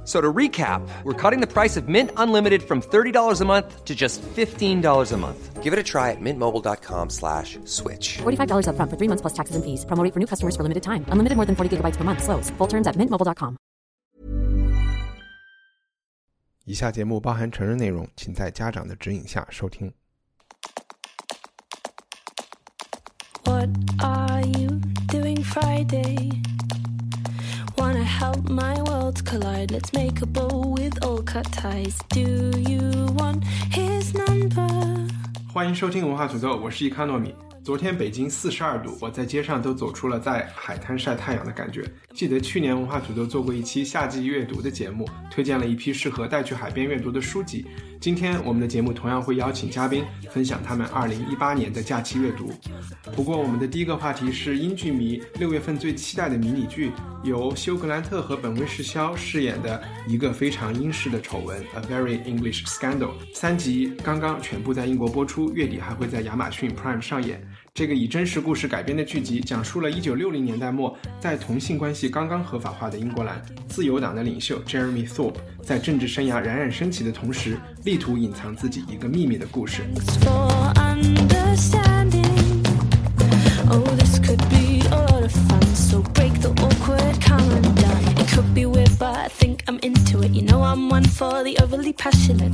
f- So to recap, we're cutting the price of Mint Unlimited from $30 a month to just $15 a month. Give it a try at mintmobile.com slash switch. $45 upfront for three months plus taxes and fees. Promo rate for new customers for limited time. Unlimited more than 40 gigabytes per month. Slows. Full terms at mintmobile.com. 以下节目包含成人内容，请在家长的指引下收听。 What are you doing Friday? Wanna help my worlds collide? Let's make a bow with all cut ties. Do you want his number? 欢迎收听文化土豆，我是伊卡糯米。 昨天北京四十二度，我在街上都走出了在海滩晒太阳的感觉。记得去年文化土豆做过一期夏季阅读的节目，推荐了一批适合带去海边阅读的书籍。今天我们的节目同样会邀请嘉宾分享他们二零一八年的假期阅读。不过我们的第一个话题是英剧迷六月份最期待的迷你剧，由休格兰特和本威士肖饰演的一个非常英式的丑闻《A Very English Scandal》三集刚刚全部在英国播出，月底还会在亚马逊 Prime 上演。这个以真实故事改编的剧集，讲述了1960年代末在同性关系刚刚合法化的英格兰，自由党的领袖 Jeremy Thorpe 在政治生涯冉冉升起的同时，力图隐藏自己一个秘密的故事。Oh.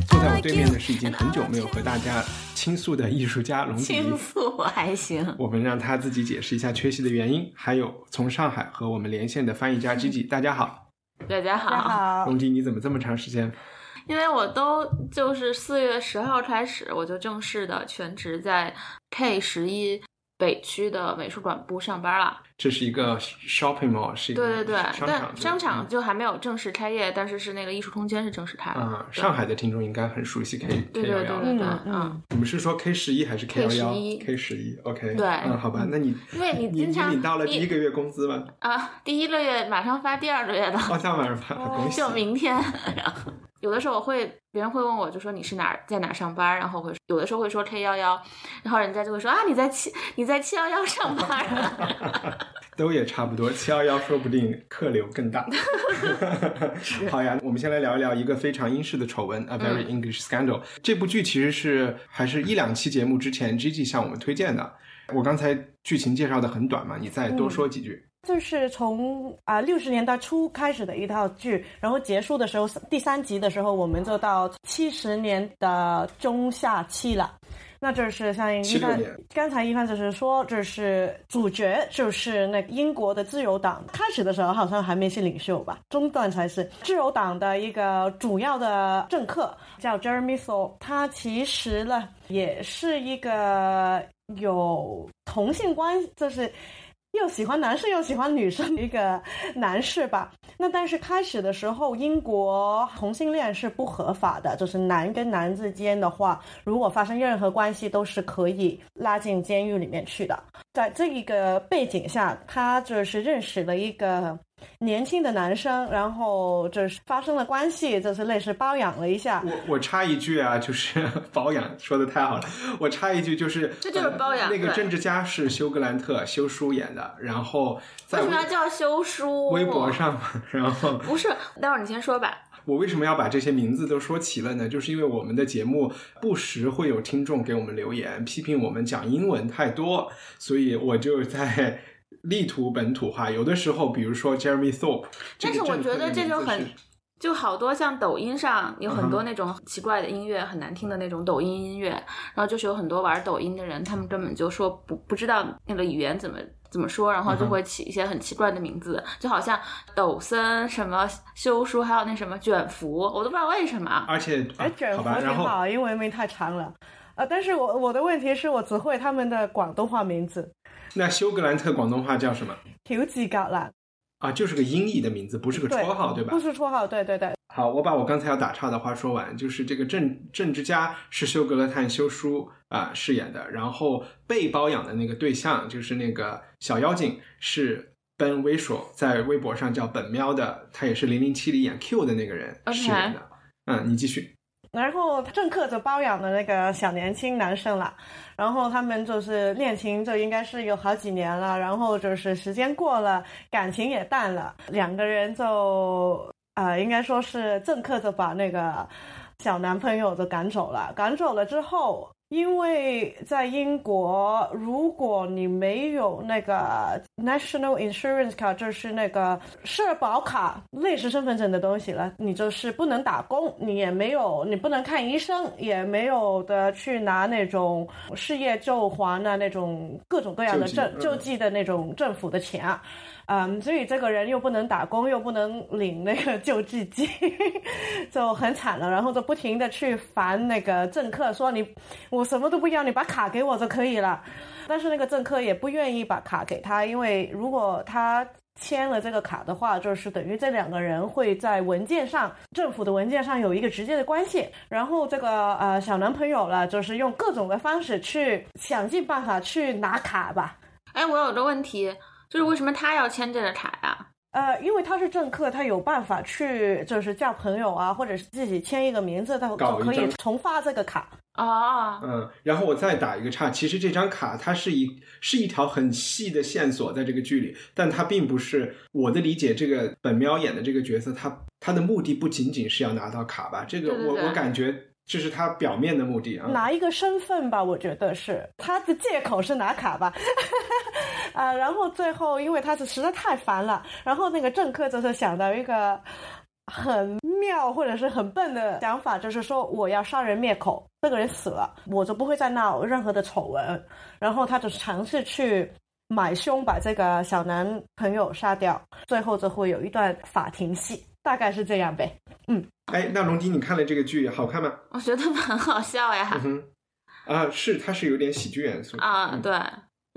坐在我对面的是已经很久没有和大家倾诉的艺术家龙迪倾。诉我还行，我们让他自己解释一下缺席的原因，还有从上海和我们连线的翻译家 Gigi。大家好，大家好。好，龙迪，你怎么这么长时间？因为我都就是四月十号开始，我就正式的全职在 K 十一北区的美术馆部上班了。这是一个 shopping mall，是一个对对对，商场但商场嗯就还没有正式开业，但是是那个艺术空间是正式开的。啊，对上海的听众应该很熟悉 K 对 K 对幺幺。对对对，嗯嗯，你们是说 K 十一还是 K 幺幺 K11？K 十一，OK。对嗯，好吧，那你因为你你你经常领到了第一个月工资吗？啊，第一个月马上发第二个月的，哦，下晚上发，恭喜！就明天。然后有的时候我会，别人会问我，就说你是哪儿在哪儿上班，然后会有的时候会说 K 幺幺，然后人家就会说啊你在七你在七幺幺上班啊，都也差不多，七幺幺说不定客流更大。好呀，我们先来聊一聊一个非常英式的丑闻《A Very 嗯 English Scandal》。这部剧其实是还是一两期节目之前 Gigi 向我们推荐的。我刚才剧情介绍的很短嘛，你再多说几句。就是从啊六十年代初开始的一套剧，然后结束的时候，第三集的时候，我们就到七十年的中下期了。那就是像一帆，刚才一帆就是说，就是主角就是那个英国的自由党，开始的时候好像还没是领袖吧，中段才是自由党的一个主要的政客，叫 Jeremy Thorpe，他其实呢也是一个有同性关系，就是。又喜欢男生又喜欢女生的一个男士吧。那但是开始的时候，英国同性恋是不合法的，就是男跟男之间的话，如果发生任何关系，都是可以拉进监狱里面去的。在这一个背景下，他就是认识了一个年轻的男生，然后就是发生了关系，就是类似包养了一下。我我插一句啊，就是 包养说的太好了。我插一句，就是这就是包养呃那个政治家是休格兰特休书演的，然后在为什么要叫休书？微博上嘛，然后不是，待会儿你先说吧。我为什么要把这些名字都说齐了呢？就是因为我们的节目不时会有听众给我们留言，批评我们讲英文太多，所以我就在力图本土化。有的时候，比如说 Jeremy Thorpe，但是我觉得这就很。就好多像抖音上有很多那种奇怪的音乐，很难听的那种抖音音乐，然后就是有很多玩抖音的人，他们根本就说不不知道那个语言怎么怎么说，然后就会起一些很奇怪的名字，就好像抖森什么修书，还有那什么卷福，我都不知道为什么。而且，哎，啊卷福挺好，英文名太长了。呃，但是我我的问题是我只会他们的广东话名字，那休格兰特广东话叫什么乔治格兰，啊？就是个音译的名字，不是个绰号，对吧不？是绰号，对对对，好，我把我刚才要打岔的话说完，就是这个政政治家是休格勒探休书啊、饰演的，然后被包养的那个对象就是那个小妖精是 Ben Whishaw 在微博上叫本喵的，他也是零零七里演 Q 的那个人饰演的。嗯，你继续。然后政客就包养的那个小年轻男生了，然后他们就是恋情就应该是有好几年了，然后就是时间过了，感情也淡了，两个人就呃应该说是政客就把那个小男朋友就赶走了，赶走了之后。因为在英国，如果你没有那个 National Insurance 卡，就是那个社保卡，类似身份证的东西了，你就是不能打工，你也没有，你不能看医生，也没有的去拿那种失业救还啊那种各种各样的救济嗯政救济的那种政府的钱啊。嗯，嗯所以这个人又不能打工，又不能领那个救济金，就很惨了。然后就不停的去烦那个政客，说你我什么都不要，你把卡给我就可以了。但是那个政客也不愿意把卡给他，因为如果他签了这个卡的话，就是等于这两个人会在文件上，政府的文件上有一个直接的关系。然后这个呃小男朋友了，就是用各种的方式去想尽办法去拿卡吧。哎，我有个问题，就是为什么他要签这个卡呀？呃，因为他是政客，他有办法去就是叫朋友啊，或者是自己签一个名字，他就可以重发这个卡。啊，嗯，然后我再打一个岔，其实这张卡它是一是一条很细的线索在这个剧里，但它并不是我的理解。这个本喵演的这个角色，他他的目的不仅仅是要拿到卡吧？这个对对对我我感觉这是他表面的目的啊。拿一个身份吧，我觉得是他的借口是拿卡吧，啊，然后最后因为他是实在太烦了，然后那个政客就是想到一个很妙或者是很笨的想法，就是说我要杀人灭口，这个人死了，我就不会再闹任何的丑闻，然后他就尝试去。买凶把这个小男朋友杀掉，最后就会有一段法庭戏，大概是这样呗。嗯哎，那龙迪，你看了这个剧好看吗？我觉得很好笑呀。嗯哼，啊，是，它是有点喜剧元素啊，嗯对。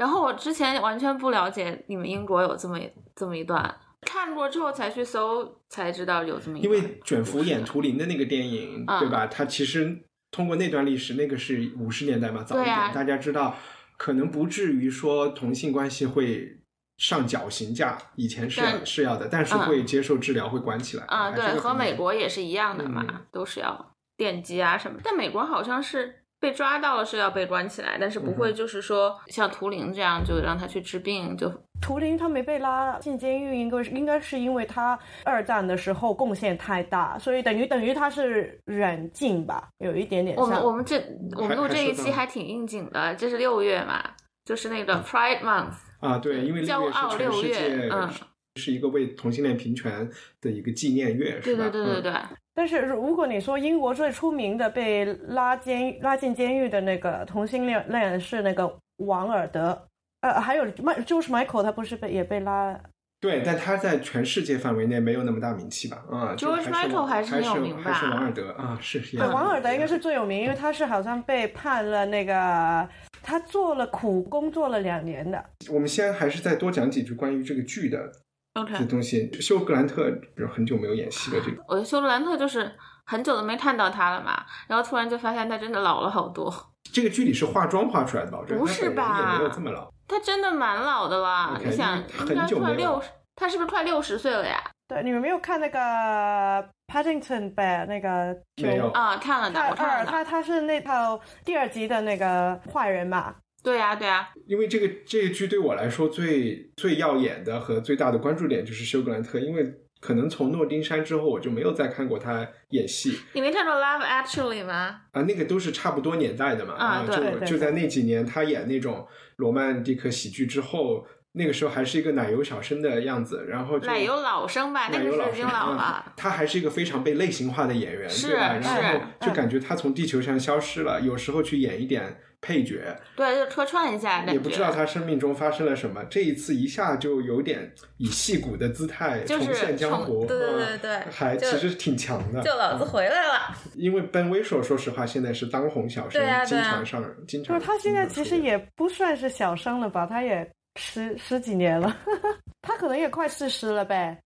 然后我之前完全不了解你们英国有这么一这么一段，看过之后才去搜，才知道有这么一段因。为卷福演图灵的那个电影，嗯对吧？它其实通过那段历史，那个是五十年代嘛，早一点，啊大家知道，可能不至于说同性关系会上绞刑架，以前是是要的，但是会接受治疗，会关起来啊，对，和美国也是一样的嘛，嗯都是要电击啊什么。但美国好像是被抓到了是要被关起来，但是不嗯会就是说像图灵这样就让他去治病，就图灵他没被拉进监狱，应该是应该是因为他二战的时候贡献太大，所以等于等于他是软禁吧，有一点点我们像。我们这我们录这一期还挺应景的，这是六月嘛，就是那个 Pride Month，啊，对，因为六月骄傲是全世六月界嗯。是一个为同性恋平权的一个纪念月，对是吧？嗯对对对对，但是如果你说英国最出名的被拉监拉进监狱的那个同性恋恋是那个王尔德，呃，还有麦就是 Michael 他不是被也被拉对，但他在全世界范围内没有那么大名气吧？啊 George 就 Michael 还还是很有名吧还是王尔德啊，是是对，王尔德应该是最有名，因为他是好像被判了那个，他做了苦工，做了两年的。我们先还是再多讲几句关于这个剧的 OK，这东西。休格兰特比如很久没有演戏了，这个我觉得休格兰特就是很久都没看到他了嘛，然后突然就发现他真的老了好多，这个剧里是化妆化出来的吧？不是吧也没有这么老。他真的蛮老的啦。OK，你想，那应该很久没六十，他是不是快六十岁了呀？对，你们没有看那个 Paddington 呗？那个没有啊，看了的，我看了的。他他是那套第二集的那个坏人嘛？对啊、对啊、因为这个这一剧对我来说最最耀眼的和最大的关注点就是休格兰特，因为可能从诺丁山之后我就没有再看过他演戏你没看过《Love Actually》吗？啊，那个都是差不多年代的嘛就啊对就在那几年他演那种罗曼蒂克喜剧之后，那个时候还是一个奶油小生的样子，然后就奶油老生吧，那个是已经老了。他还是一个非常被类型化的演员，是对吧？然后就感觉他从地球上消失了，有时候去演一点配角，对，就客串一下，也不知道他生命中发生了什么。这一次一下就有点以戏骨的姿态重现江湖，对对嗯对对还其实挺强的。就老子嗯回来了。因为 Ben Whishaw 说实话现在是当红小生，经常上，经常。就是他现在其实也不算是小生了吧？他也十十几年了，他可能也快四十了呗。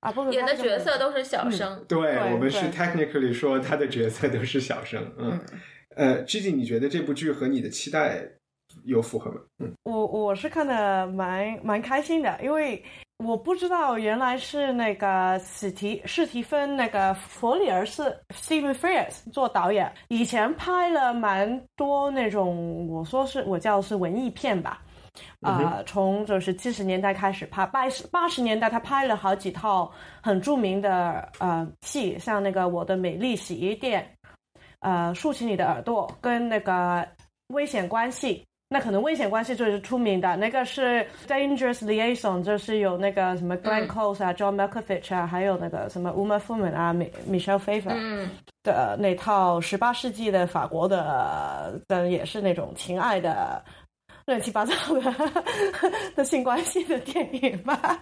啊，不，演的角色都是小生，对对我们是 technically 说他的角色都是小生，嗯。呃，Gigi，你觉得这部剧和你的期待有符合吗？嗯，我我是看的蛮蛮开心的，因为我不知道原来是那个史提史提芬那个弗里尔斯 Stephen Frears 做导演，以前拍了蛮多那种我说是我叫是文艺片吧。啊、从就是七十年代开始拍，八十八十年代他拍了好几套很著名的呃戏，像那个《我的美丽洗衣店》，呃，竖起你的耳朵，跟那个危险关系。那可能危险关系最是出名的，那个是 Dangerous Liaison，就是有那个什么 Glenn Close 啊、John Malkovich 啊，还有那个什么 Uma Thurman 啊、Michelle Pfeiffer 嗯的那套十八世纪的法国的的也是那种情爱的乱七八糟的的性关系的电影吧。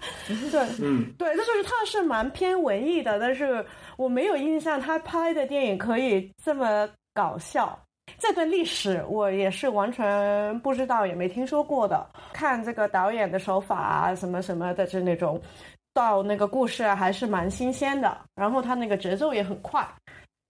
对，嗯，对，那就是他是蛮偏文艺的，但是我没有印象他拍的电影可以这么搞笑。这段历史我也是完全不知道，也没听说过的。看这个导演的手法啊，什么什么的，就那种到那个故事啊，还是蛮新鲜的。然后他那个节奏也很快，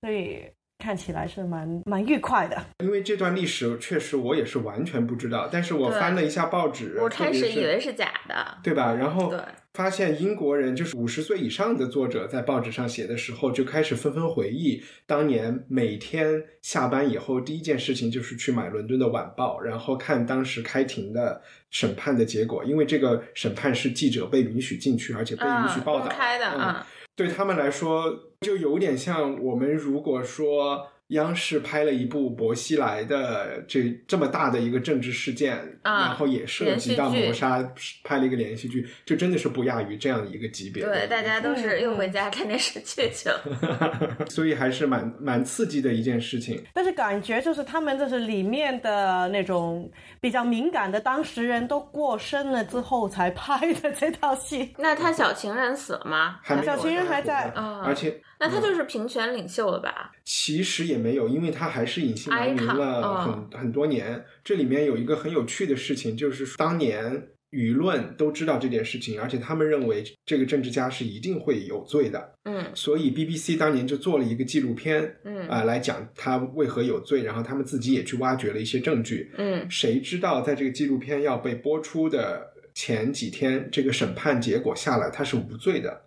所以看起来是蛮蛮愉快的。因为这段历史确实我也是完全不知道，但是我翻了一下报纸，我开始以为是假的。对吧？然后对发现英国人就是五十岁以上的作者在报纸上写的时候，就开始纷纷回忆当年每天下班以后第一件事情就是去买伦敦的晚报，然后看当时开庭的审判的结果，因为这个审判是记者被允许进去，而且被允许嗯，报道公开的对他们来说，就有点像我们如果说央视拍了一部薄熙来的这这么大的一个政治事件，啊然后也涉及到谋杀，拍了一个连续剧，就真的是不亚于这样的一个级别。对，大家都是又回家看电视剧去了。所以还是蛮蛮刺激的一件事情。但是感觉就是他们就是里面的那种比较敏感的当事人都过身了之后才拍的这套戏。那他小情人死了吗？还没有小情人还在啊而且那他就是平权领袖了吧？其实也没有，因为他还是隐姓埋名了很、嗯很多年。这里面有一个很有趣的事情，就是当年舆论都知道这件事情，而且他们认为这个政治家是一定会有罪的，嗯所以 BBC 当年就做了一个纪录片，嗯啊、来讲他为何有罪，然后他们自己也去挖掘了一些证据。嗯谁知道在这个纪录片要被播出的前几天，这个审判结果下来，他是无罪的，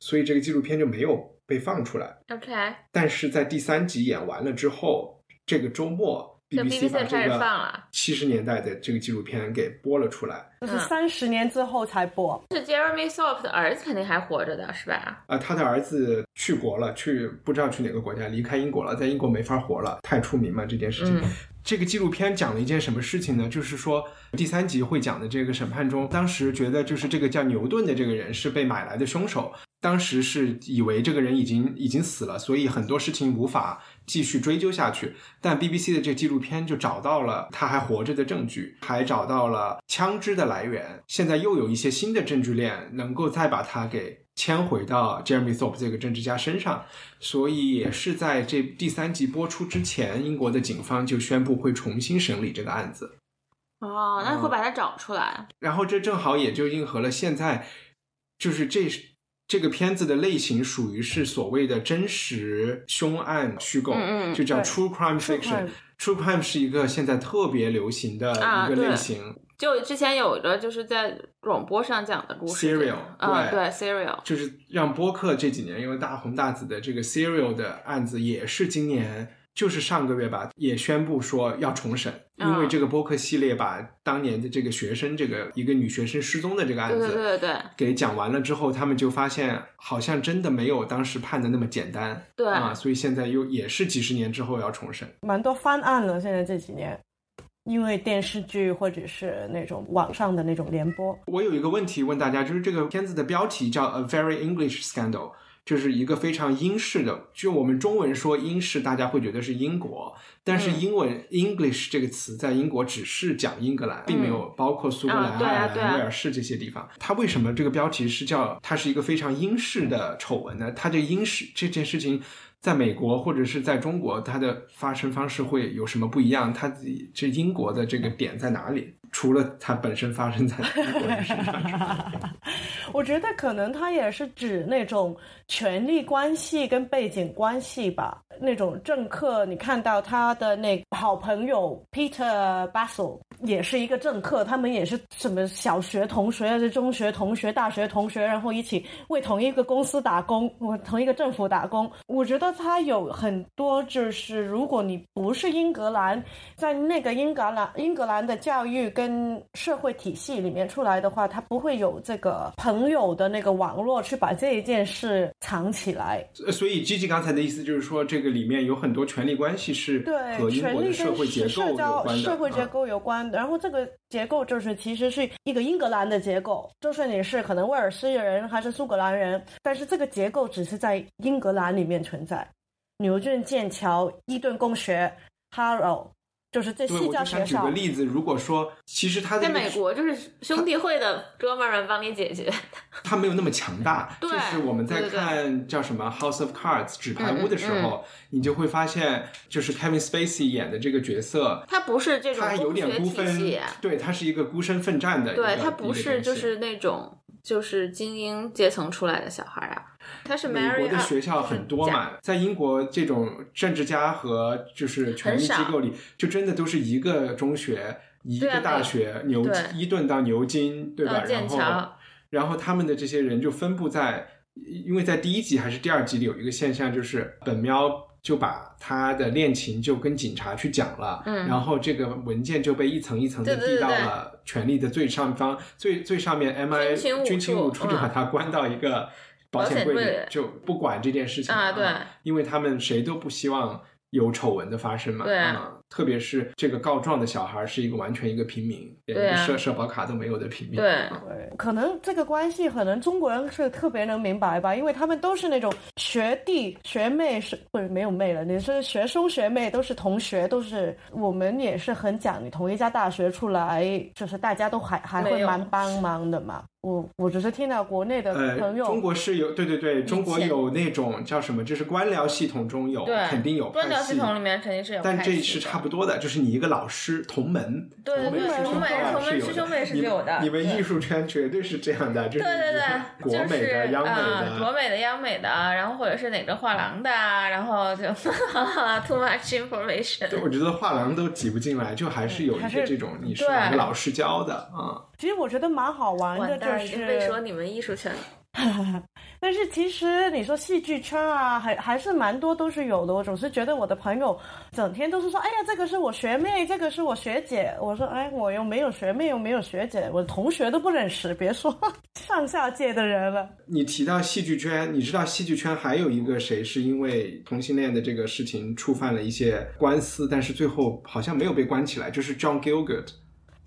所以这个纪录片就没有被放出来。，OK，但是在第三集演完了之后，这个周末就 BBC 把这个七十年代的这个纪录片给播了出来。就是三十年之后才播，是 Jeremy Thorpe 的儿子肯定还活着的是吧？啊，他的儿子去国了，去不知道去哪个国家，离开英国了，在英国没法活了，太出名嘛这件事情。嗯这个纪录片讲了一件什么事情呢？就是说第三集会讲的这个审判中，当时觉得就是这个叫牛顿的这个人是被买来的凶手，当时是以为这个人已经已经死了，所以很多事情无法继续追究下去。但 BBC 的这纪录片就找到了他还活着的证据，还找到了枪支的来源，现在又有一些新的证据链，能够再把他给牵回到 Jeremy Thorpe 这个政治家身上。所以也是在这第三集播出之前，英国的警方就宣布会重新审理这个案子。哦，那会把他找出来。然后这正好也就应和了现在，就是这这个片子的类型属于是所谓的真实凶案虚构，嗯嗯就叫 true crime fiction。True crime 是一个现在特别流行的一个类型，就之前有个就是在广播上讲的故事 Serial，啊，对对 Serial，就是让播客这几年因为大红大紫的这个 Serial 的案子，也是今年就是上个月吧，也宣布说要重审，嗯因为这个播客系列把当年的这个学生这个一个女学生失踪的这个案对子，对对对给讲完了之后，他们就发现好像真的没有当时判的那么简单，对啊，所以现在又也是几十年之后要重审。蛮多翻案了。现在这几年，因为电视剧或者是那种网上的那种联播，我有一个问题问大家，就是这个片子的标题叫《A Very English Scandal》，就是一个非常英式的。就我们中文说英式，大家会觉得是英国，但是英文、English 这个词在英国只是讲英格兰，并没有包括苏格兰、爱尔兰、威尔士这些地方。它为什么这个标题是叫它是一个非常英式的丑闻呢？它这英式这件事情。在美国或者是在中国，它的发生方式会有什么不一样？它这英国的这个点在哪里？除了它本身发生在英国人身上，我觉得可能它也是指那种权力关系跟背景关系吧。那种政客，你看到他的那好朋友 Peter Bassel 也是一个政客，他们也是什么小学同学还是中学同学、大学同学，然后一起为同一个公司打工，我同一个政府打工。我觉得他有很多就是，如果你不是英格兰，在那个英格兰英格兰的教育跟社会体系里面出来的话，他不会有这个朋友的那个网络去把这一件事藏起来。呃所以 G G 刚才的意思就是说，这个里面有很多权力关系是对，和英国社会结构有社交关的。社会结啊构有关然后这个结构就是其实是一个英格兰的结构，就是你是可能威尔士人还是苏格兰人，但是这个结构只是在英格兰里面存在。牛顿、剑桥、伊顿公学、Harrow，就是这对，四我就想举个。例子，如果说其实他在美国就是兄弟会的哥们儿们帮你解决。他没有那么强大。对就是我们在看叫什么《House of Cards》纸牌屋的时候，你就会发现，就是 Kevin Spacey 演的这个角色，他不是这种他还有点孤分学体系，，对他是一个孤身奋战的一个，对他不是就是那种就是精英阶层出来的小孩啊，他是美国的啊学校很多嘛，在英国这种政治家和就是权力机构里，就真的都是一个中学、一个大学，牛对伊顿到牛津，对吧？到然后，然后他们的这些人就分布在，因为在第一集还是第二集里有一个现象，就是本喵就把他的恋情就跟警察去讲了，嗯。然后这个文件就被一层一层的递到了权力的最上方，最最上面 MI 军情五军情五处处就把他关到一个保险柜里就不管这件事情啊对。因为他们谁都不希望有丑闻的发生嘛，对。啊特别是这个告状的小孩是一个完全一个平民，连社社保卡都没有的平民，对可能这个关系，可能中国人是特别能明白吧，因为他们都是那种学弟学妹是不是没有妹了，你是学兄学妹，都是同学，都是我们也是很讲，你同一家大学出来，就是大家都还还会蛮帮忙的嘛。我我只是听到国内的呃朋，友，中国是有，对对对，中国有那种叫什么，就是官僚系统中有，对肯定有官僚系系统里面肯定是有但这是差不多的，就是你一个老师同门，对对对同门师同门兄同门是有的。师兄妹是有的。你们艺术圈绝对是这样的，就是对对。对，国美就是的、央美的。国的，美的、央美的，然后或者是哪个画廊的，然后就 too much information。对我觉得画廊都挤不进来，就还是有一些这种你是哪个老师教的啊。其实我觉得蛮好玩的，就是被说你们艺术圈 但是其实你说戏剧圈啊，还还是蛮多都是有的。我总是觉得我的朋友整天都是说，哎呀，这个是我学妹，这个是我学姐。我说，哎，我又没有学妹，又没有学姐，我同学都不认识，别说 上下届的人了。你提到戏剧圈，你知道戏剧圈还有一个谁是因为同性恋的这个事情触犯了一些官司，但是最后好像没有被关起来，就是 John Gilgert。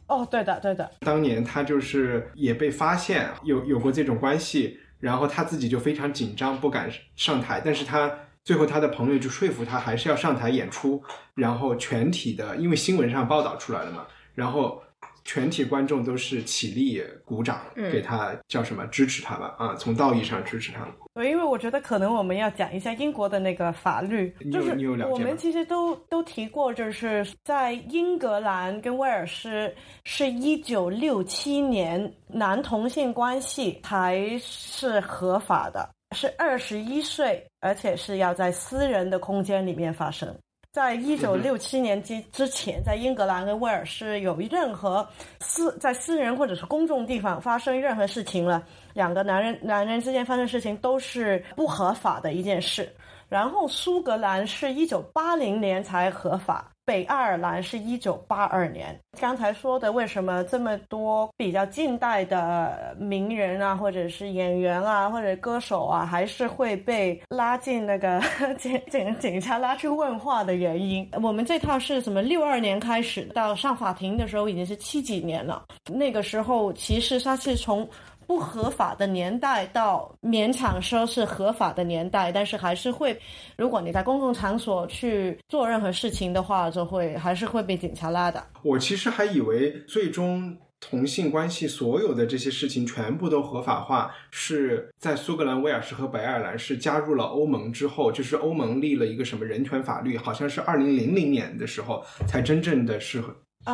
哦，对的，对的，当年他就是也被发现有有过这种关系，然后他自己就非常紧张，不敢上台，但是他最后他的朋友就说服他还是要上台演出，然后全体的因为新闻上报道出来了嘛，然后全体观众都是起立鼓掌，嗯给他叫什么支持他吧啊，从道义上支持他。对，因为我觉得可能我们要讲一下英国的那个法律，就是我们其实都都提过，就是在英格兰跟威尔士是一九六七年男同性关系才是合法的，是二十一岁，而且是要在私人的空间里面发生。在一九六七年之之前，在英格兰跟威尔士有任何私在私人或者是公众地方发生任何事情了，两个男人男人之间发生事情都是不合法的一件事。然后苏格兰是一九八零年才合法，北爱尔兰是一九八二年。刚才说的，为什么这么多比较近代的名人啊，或者是演员啊，或者歌手啊，还是会被拉进那个 警警警察拉去问话的原因？我们这套是什么？六二年开始到上法庭的时候已经是七几年了。那个时候其实他是从不合法的年代到勉强说是合法的年代，但是还是会，如果你在公共场所去做任何事情的话，就会还是会被警察拉的。我其实还以为最终同性关系所有的这些事情全部都合法化，是在苏格兰、威尔士和北爱尔兰是加入了欧盟之后，就是欧盟立了一个什么人权法律，好像是二零零零年的时候才真正的是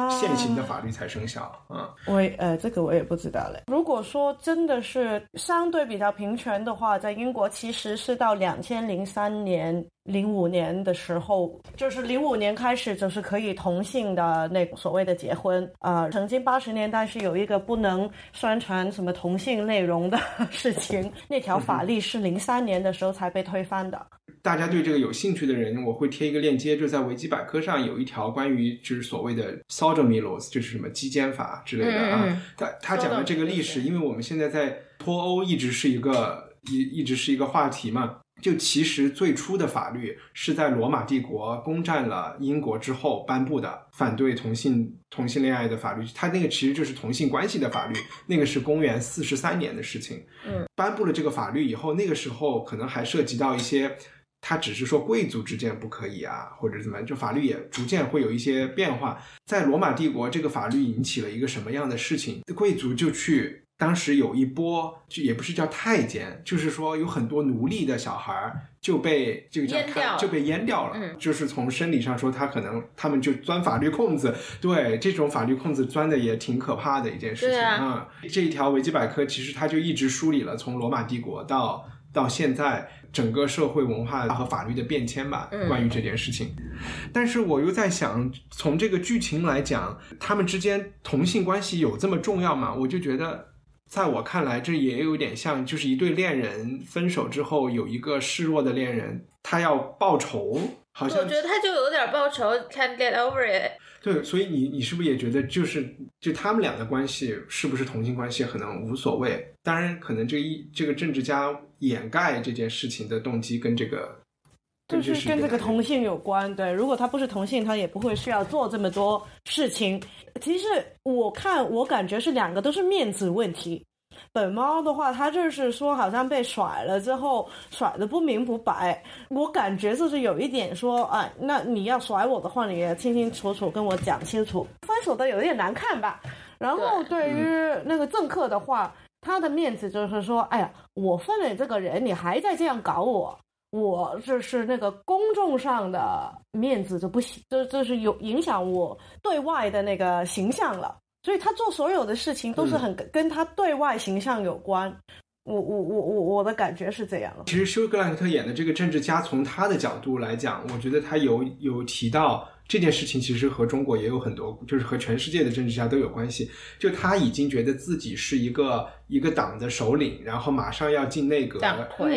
现行的法律才生效。嗯，我呃，这个我也不知道嘞。如果说真的是相对比较平权的话，在英国其实是到两千零三年、零五年的时候，就是零五年开始就是可以同性的那所谓的结婚。呃，曾经八十年代是有一个不能宣传什么同性内容的事情，那条法律是零三年的时候才被推翻的。大家对这个有兴趣的人，我会贴一个链接，就在维基百科上有一条关于就是所谓的 sodomy laws，就是什么基奸法之类的啊。他他讲的这个历史，因为我们现在在脱欧一直是一个一一直是一个话题嘛。就其实最初的法律是在罗马帝国攻占了英国之后颁布的，反对同性同性恋爱的法律。它那个其实就是同性关系的法律，那个是公元四十三年的事情。嗯，颁布了这个法律以后，那个时候可能还涉及到一些。它只是说贵族之间不可以啊，或者怎么样，就法律也逐渐会有一些变化。在罗马帝国，这个法律引起了一个什么样的事情？贵族就去，当时有一波，就也不是叫太监，就是说有很多奴隶的小孩儿就被这个叫就被阉掉了。嗯就是从生理上说，他可能他们就钻法律空子，对这种法律空子钻的也挺可怕的一件事情啊嗯这一条维基百科其实他就一直梳理了从罗马帝国到到现在整个社会文化和法律的变迁吧，嗯关于这件事情。但是我又在想，从这个剧情来讲，他们之间同性关系有这么重要吗？我就觉得。在我看来，这也有点像，就是一对恋人分手之后，有一个示弱的恋人，他要报仇，好像我觉得他就有点报仇，can't get over it。对，所以你你是不是也觉得，就是就他们俩的关系是不是同性关系，可能无所谓。当然，可能这一这个政治家掩盖这件事情的动机跟这个，就是跟这个同同性有关，对。如果他不是同性，他也不会需要做这么多事情。其实我看，我感觉是两个都是面子问题。本猫的话，它就是说好像被甩了之后，甩的不明不白。我感觉就是有一点说，哎，那你要甩我的话，你也清清楚楚跟我讲清楚，分手的有点难看吧。然后对于那个政客的话，他的面子就是说，哎呀，我分了你这个人，你还在这样搞我。我就是那个公众上的面子就不行，就就是有影响我对外的那个形象了。所以他做所有的事情都是很跟跟他对外形象有关。我我我我我的感觉是这样。其实休格兰特演的这个政治家，从他的角度来讲，我觉得他有有提到这件事情，其实和中国也有很多，就是和全世界的政治家都有关系。就他已经觉得自己是一个一个党的首领，然后马上要进内阁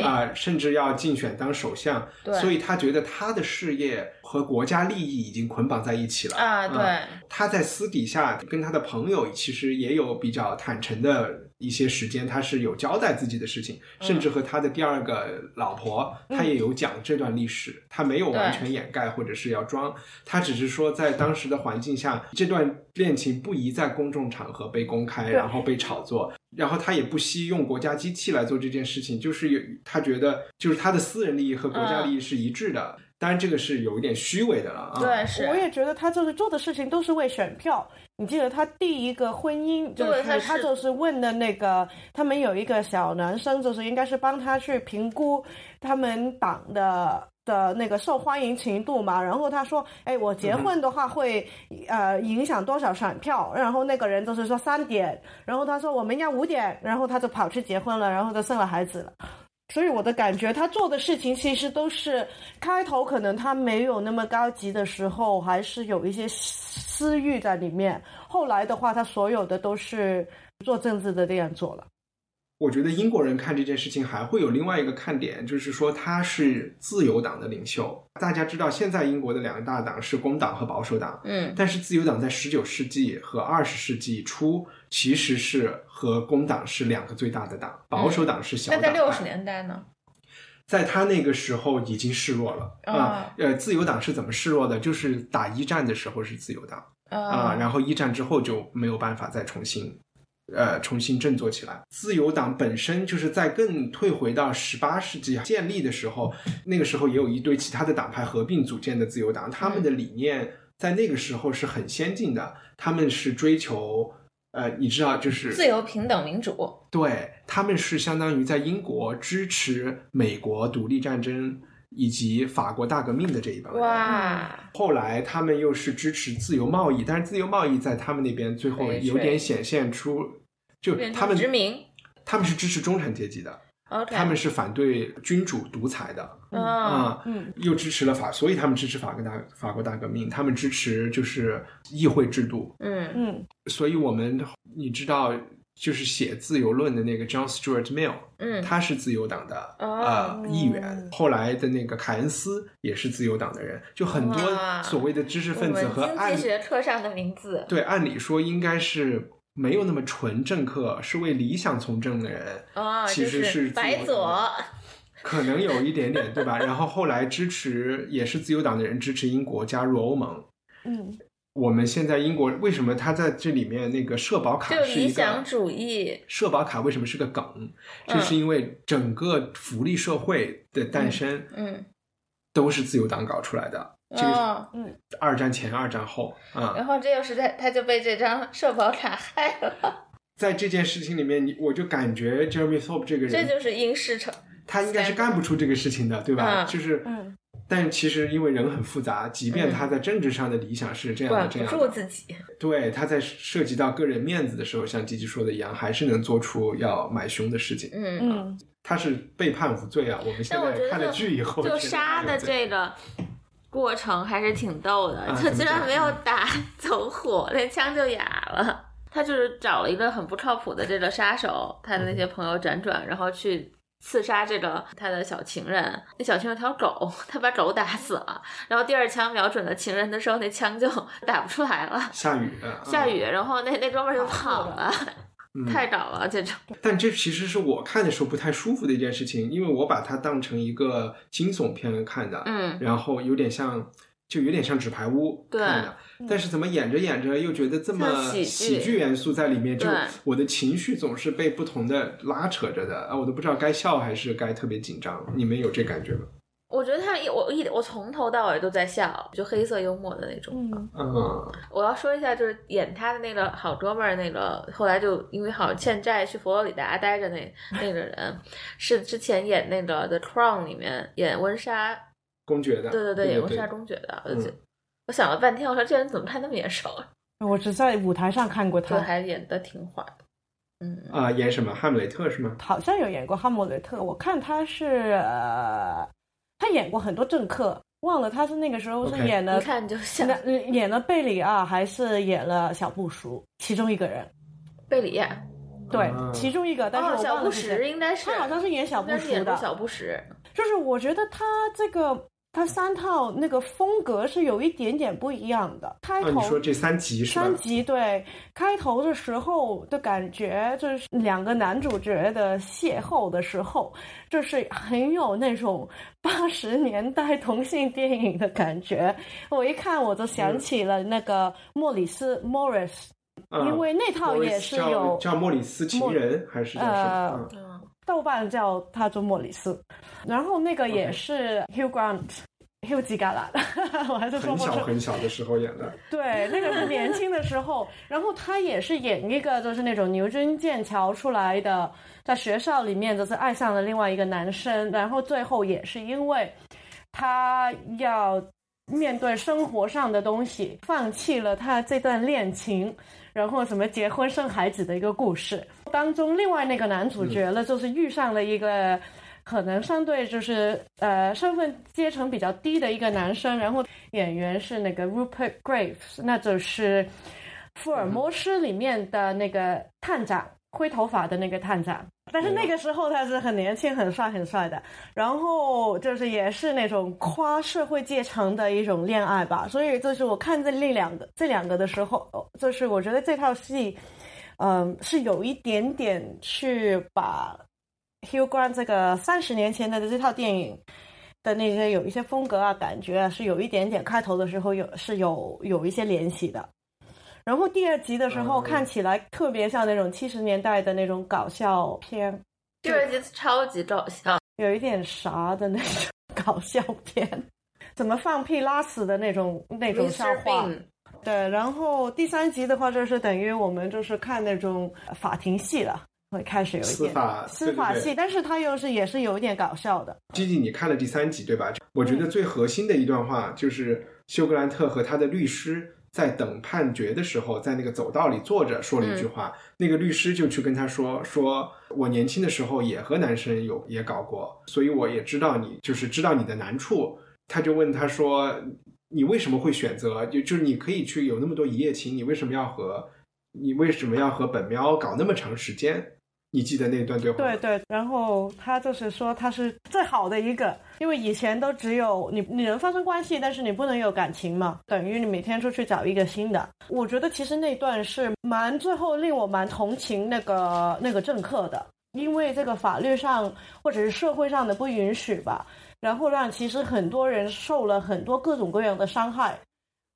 啊、甚至要竞选当首相，所以他觉得他的事业和国家利益已经捆绑在一起了啊，对，他在私底下跟他的朋友其实也有比较坦诚的一些时间，他是有交代自己的事情，甚至和他的第二个老婆，他也有讲这段历史，他没有完全掩盖或者是要装，他只是说在当时的环境下，这段恋情不宜在公众场合被公开，然后被炒作。然后他也不惜用国家机器来做这件事情，就是有他觉得就是他的私人利益和国家利益是一致的。当然，这个是有一点虚伪的了啊。对是。我也觉得他就是做的事情都是为选票。你记得他第一个婚姻，就是他就是问的那个，他们有一个小男生，就是应该是帮他去评估他们党的。的那个受欢迎程度嘛，然后他说：“哎，我结婚的话会、呃影响多少选票？”然后那个人就是说三点，然后他说我们要五点，然后他就跑去结婚了，然后就生了孩子了。所以我的感觉，他做的事情其实都是开头可能他没有那么高级的时候，还是有一些私欲在里面。后来的话，他所有的都是做政治的这样做了。我觉得英国人看这件事情还会有另外一个看点，就是说他是自由党的领袖。大家知道，现在英国的两个大党是工党和保守党，嗯，但是自由党在十九世纪和二十世纪初其实是和工党是两个最大的党，保守党是小党派。那在六十年代呢？在他那个时候已经示弱了哦啊、呃，自由党是怎么示弱的？就是打一战的时候是自由党啊、然后一战之后就没有办法再重新。呃，重新振作起来。自由党本身就是在更退回到十八世纪建立的时候，那个时候也有一堆其他的党派合并组建的自由党，他们的理念在那个时候是很先进的，他们是追求呃，你知道，就是自由、平等、民主。对，他们是相当于在英国支持美国独立战争，以及法国大革命的这一帮人。哇，后来他们又是支持自由贸易，但是自由贸易在他们那边最后有点显现出，就他们殖民他们是支持中产阶级的他们是反对君主独裁的。嗯啊，嗯，又支持了法，所以他们支持法国大法国大革命，他们支持就是议会制度，嗯。嗯。所以我们你知道，就是写《自由论》的那个 John Stuart Mill，嗯，他是自由党的、哦呃议员，后来的那个凯恩斯也是自由党的人，就很多所谓的知识分子和按经济学课上的名字，对按理说应该是没有那么纯政客，是为理想从政的人，哦，其实就是白左，可能有一点点，对吧？然后后来支持也是自由党的人支持英国加入欧盟。嗯我们现在英国为什么他在这里面那个社保卡就是一理想主义，社保卡为什么是个梗？嗯就是因为整个福利社会的诞生嗯，都是自由党搞出来的。这个嗯，二战前、二战后啊，然后这又是在他就被这张社保卡害了，在这件事情里面，你我就感觉 Jeremy Thorpe 这个人，这就是英式成，他应该是干不出这个事情的，对吧？嗯就是，嗯但其实因为人很复杂，即便嗯他在政治上的理想是这样的、管不这样的，住自己，对，他在涉及到个人面子的时候，像吉吉说的一样，还是能做出要买凶的事情。嗯。嗯他是被判无罪啊！我们现在看了剧以后，就杀的这个过程还是挺逗的，啊就怎么讲居然没有打走火，连枪就哑了。他就是找了一个很不靠谱的这个杀手，他的那些朋友辗转，然后去刺杀这个他的小情人。那小情人有条狗，他把狗打死了，然后第二枪瞄准了情人的时候，那枪就 打不出来了。下雨啊，下雨，然后那那哥们儿就跑了，嗯太搞了这种。但这其实是我看的时候不太舒服的一件事情，因为我把它当成一个惊悚片来看的，嗯然后有点像，就有点像纸牌屋对看的，但是怎么演着演着又觉得这么喜剧元素在里面，就我的情绪总是被不同的拉扯着的啊，我都不知道该笑还是该特别紧张。你们有这感觉吗？我觉得他一我一我从头到尾都在笑，就黑色幽默的那种。嗯嗯我要说一下，就是演他的那个好哥们儿，那个后来就因为好像欠债去佛罗里达待着那那个人，是之前演那个《The Crown》里面演温莎，公爵的，对对对演温莎公爵的。我就嗯我想了半天，我说这人怎么看那么眼熟？啊我只在舞台上看过他他，还演的挺好的。嗯，啊、演什么？哈姆雷特是吗？好像有演过《哈姆雷特》，我看他是呃，他演过很多政客，忘了他是那个时候是演了一看就像那演了贝里奥还是演了小布什，其中一个人，贝里亚。对，啊其中一个，但是小布忘了是谁。什应该是，他好像是演小布什的，小布什。就是我觉得他这个他三套那个风格是有一点点不一样的。开啊，头、你说这三集是吧？三集对开头的时候的感觉，就是两个男主角的邂逅的时候，就是很有那种八十年代同性电影的感觉。我一看我就想起了那个莫里斯 Morris，、嗯因为那套也是叫有叫莫里斯情人还是叫什么？呃嗯嗯，豆瓣叫他做莫里斯，然后那个也是 Hugh Grant。Hugh 吉嘎拉，我还是说。很小很小的时候演的。对，那个是年轻的时候，然后他也是演一个就是那种牛津剑桥出来的，在学校里面就是爱上了另外一个男生，然后最后也是因为他要面对生活上的东西，放弃了他这段恋情，然后什么结婚生孩子的一个故事。当中另外那个男主角呢，就是遇上了一个。可能相对就是呃身份阶层比较低的一个男生，然后演员是那个 Rupert Graves，那就是福尔摩斯里面的那个探长，灰头发的那个探长。但是那个时候他是很年轻、很帅、很帅的，然后就是也是那种跨社会阶层的一种恋爱吧。所以就是我看这两个这两个的时候，就是我觉得这套戏，嗯，是有一点点去把。Hugh Grant 这个三十年前的这套电影的那些有一些风格啊、感觉啊，是有一点点开头的时候有是有有一些联系的。然后第二集的时候、嗯看起来特别像那种七十年代的那种搞笑片，第二集超级搞笑，有一点啥的那种 搞笑片，怎么放屁拉屎的那种那种笑.话。对，然后第三集的话，就是等于我们就是看那种法庭戏了。会开始有一点司法司法戏，对对对但是它又是也是有一点搞笑的。基基，你看了第三集对吧？我觉得最核心的一段话就是休格兰特和他的律师在等判决的时候，在那个走道里坐着说了一句话。那个律师就去跟他说：“说我年轻的时候也和男生有也搞过，所以我也知道你就是知道你的难处。”他就问他说：“你为什么会选择？就就是你可以去有那么多一夜情，你为什么要和你为什么要和本喵搞那么长时间？你记得那段对话？对对，然后他就是说他是最好的一个，因为以前都只有你你能发生关系，但是你不能有感情嘛，等于你每天出去找一个新的。我觉得其实那段是蛮最后令我蛮同情那个那个政客的，因为这个法律上或者是社会上的不允许吧，然后让其实很多人受了很多各种各样的伤害。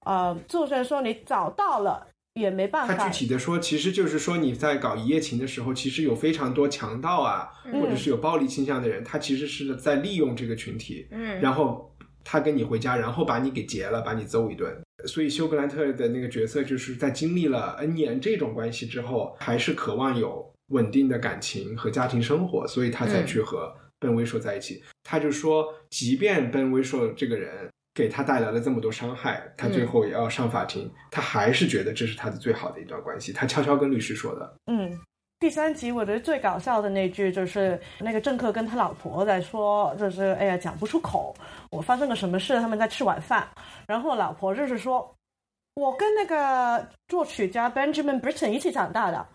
呃，就算说你找到了也没办法他法。具体的说，其实就是说你在搞一夜情的时候，其实有非常多强盗啊，或者是有暴力倾向的人，他其实是在利用这个群体，嗯，然后他跟你回家，然后把你给劫了，把你揍一顿。所以休格兰特的那个角色，就是在经历了 N 年这种关系之后，还是渴望有稳定的感情和家庭生活，所以他才去和奔威硕在一起。他就说，即便奔威硕这个人给他带来了这么多伤害，他最后也要上法庭，他还是觉得这是他的最好的一段关系。他悄悄跟律师说的。嗯，第三集我觉得最搞笑的那句就是那个政客跟他老婆在说，就是哎呀讲不出口，我发生个什么事，他们在吃晚饭，然后老婆就是说，我跟那个作曲家 Benjamin Britten 一起长大的，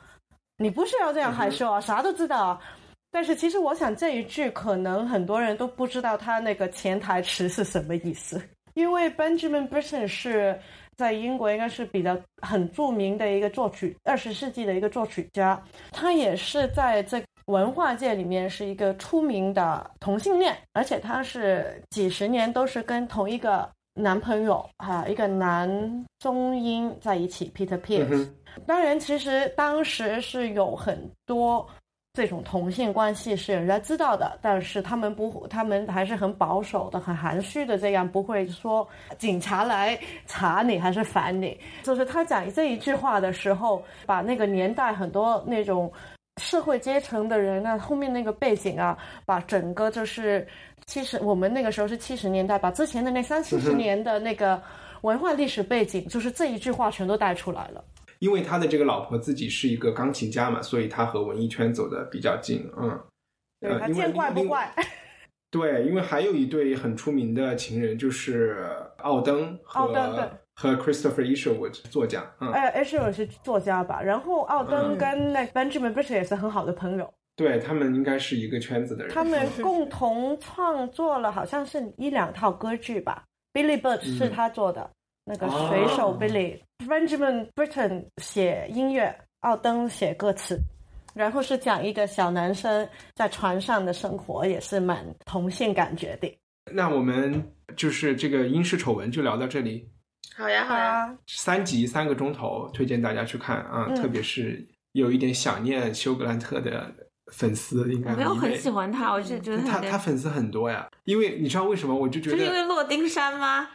你不是要这样害羞啊，啥都知道啊。但是其实我想这一句可能很多人都不知道他那个潜台词是什么意思，因为 Benjamin Britten 是在英国应该是比较很著名的一个作曲，二十世纪的一个作曲家，他也是在这文化界里面是一个出名的同性恋，而且他是几十年都是跟同一个男朋友哈、一个男中音在一起，Peter 嗯 Pierce。哼，当然，其实当时是有很多这种同性关系是人家知道的，但是他们不，他们还是很保守的、很含蓄的，这样不会说警察来查你还是烦你。就是他讲这一句话的时候，把那个年代很多那种社会阶层的人啊，后面那个背景啊，把整个就是七十，我们那个时候是七十年代，把之前的那三四十年的那个文化历史背景，就是这一句话全都带出来了。因为他的这个老婆自己是一个钢琴家嘛，所以他和文艺圈走的比较近。嗯，对他见怪不怪。对，因为还有一对很出名的情人，就是奥登和奥登对和 Christopher Isherwood 作家。嗯，哎 h 尔是作家吧？然后奥登跟那 Benjamin Britten 也是很好的朋友，对他们应该是一个圈子的人。他们 共同创作了好像是一两套歌剧吧。Billy Bird 是他做的，那个水手 Billy、Benjamin Britten 写音乐，奥登写歌词。然后是讲一个小男生在船上的生活，也是蛮同性感觉的。那我们就是这个英式丑闻就聊到这里，好呀好呀，啊，三集三个钟头，推荐大家去看啊！嗯特别是有一点想念休格兰特的粉丝，应该我没有很喜欢他，我就觉得他他粉丝很多呀，因为你知道为什么？我就觉得是因为得洛丁山吗？